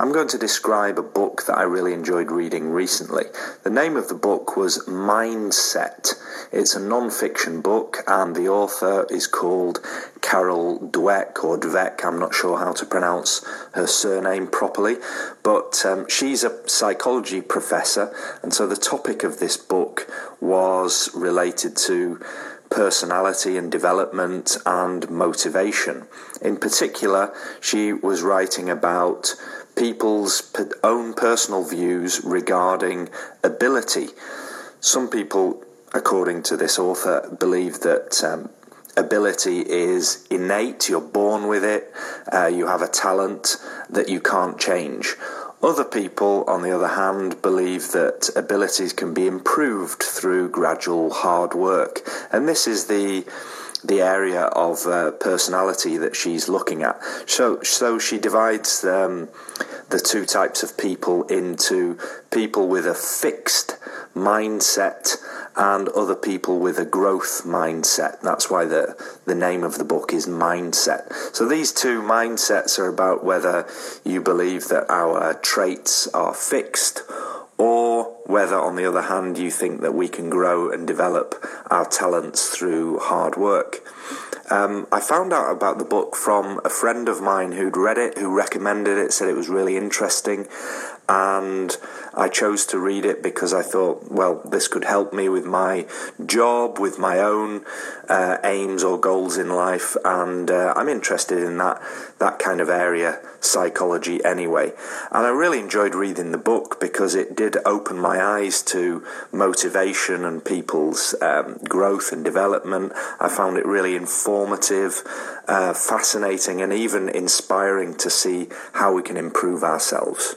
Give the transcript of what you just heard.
I'm going to describe a book that I really enjoyed reading recently. The name of the book was Mindset. It's a non fiction book, and the author is called Carol Dweck or Dweck. I'm not sure how to pronounce her surname properly, but um, she's a psychology professor, and so the topic of this book was related to personality and development and motivation. In particular, she was writing about people's own personal views regarding ability. Some people, according to this author, believe that um, ability is innate, you're born with it, uh, you have a talent that you can't change. Other people, on the other hand, believe that abilities can be improved through gradual hard work. And this is the the area of uh, personality that she's looking at. So, so she divides um, the two types of people into people with a fixed mindset and other people with a growth mindset. That's why the, the name of the book is Mindset. So these two mindsets are about whether you believe that our traits are fixed or whether, on the other hand, you think that we can grow and develop our talents through hard work. Um, I found out about the book from a friend of mine who'd read it, who recommended it, said it was really interesting, and I chose to read it because I thought, well, this could help me with my job, with my own uh, aims or goals in life, and uh, I'm interested in that that kind of area, psychology anyway. And I really enjoyed reading the book because it did open my eyes to motivation and people's um, growth and development. I found it really informative, uh, fascinating, and even inspiring to see how we can improve ourselves.